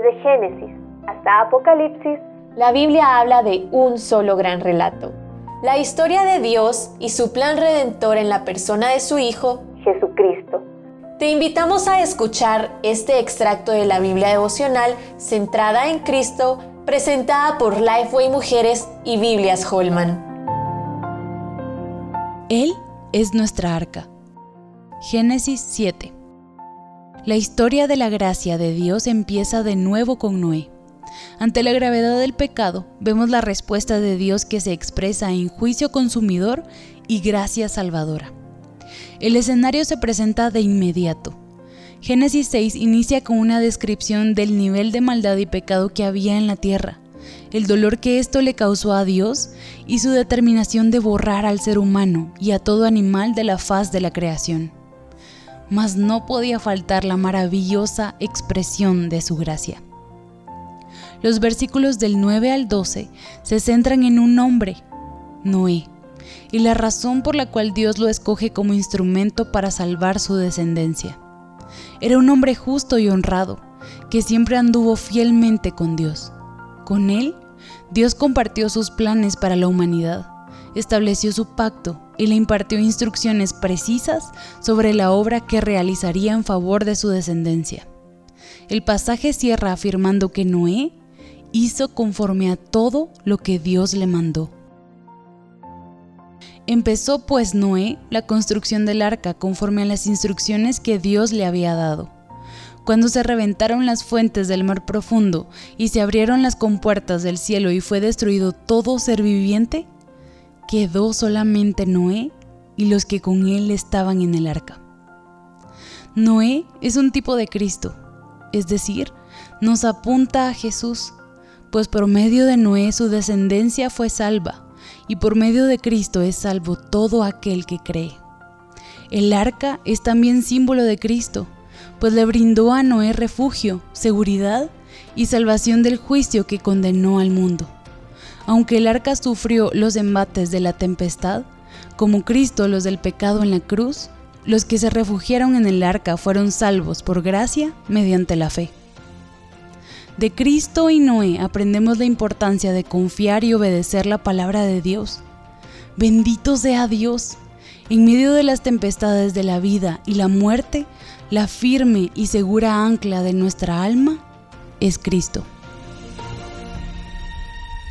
Desde Génesis hasta Apocalipsis, la Biblia habla de un solo gran relato. La historia de Dios y su plan redentor en la persona de su Hijo, Jesucristo. Te invitamos a escuchar este extracto de la Biblia devocional centrada en Cristo, presentada por Lifeway Mujeres y Biblias Holman. Él es nuestra arca. Génesis 7. La historia de la gracia de Dios empieza de nuevo con Noé. Ante la gravedad del pecado, vemos la respuesta de Dios que se expresa en juicio consumidor y gracia salvadora. El escenario se presenta de inmediato. Génesis 6 inicia con una descripción del nivel de maldad y pecado que había en la tierra, el dolor que esto le causó a Dios y su determinación de borrar al ser humano y a todo animal de la faz de la creación. Mas no podía faltar la maravillosa expresión de su gracia. Los versículos del 9 al 12 se centran en un hombre, Noé, y la razón por la cual Dios lo escoge como instrumento para salvar su descendencia. Era un hombre justo y honrado, que siempre anduvo fielmente con Dios. Con él, Dios compartió sus planes para la humanidad, estableció su pacto y le impartió instrucciones precisas sobre la obra que realizaría en favor de su descendencia. El pasaje cierra afirmando que Noé hizo conforme a todo lo que Dios le mandó. Empezó pues Noé la construcción del arca conforme a las instrucciones que Dios le había dado. Cuando se reventaron las fuentes del mar profundo y se abrieron las compuertas del cielo y fue destruido todo ser viviente, quedó solamente Noé y los que con él estaban en el arca. Noé es un tipo de Cristo, es decir, nos apunta a Jesús, pues por medio de Noé su descendencia fue salva y por medio de Cristo es salvo todo aquel que cree. El arca es también símbolo de Cristo, pues le brindó a Noé refugio, seguridad y salvación del juicio que condenó al mundo. Aunque el arca sufrió los embates de la tempestad, como Cristo los del pecado en la cruz, los que se refugiaron en el arca fueron salvos por gracia mediante la fe. De Cristo y Noé aprendemos la importancia de confiar y obedecer la palabra de Dios. Bendito sea Dios. En medio de las tempestades de la vida y la muerte, la firme y segura ancla de nuestra alma es Cristo.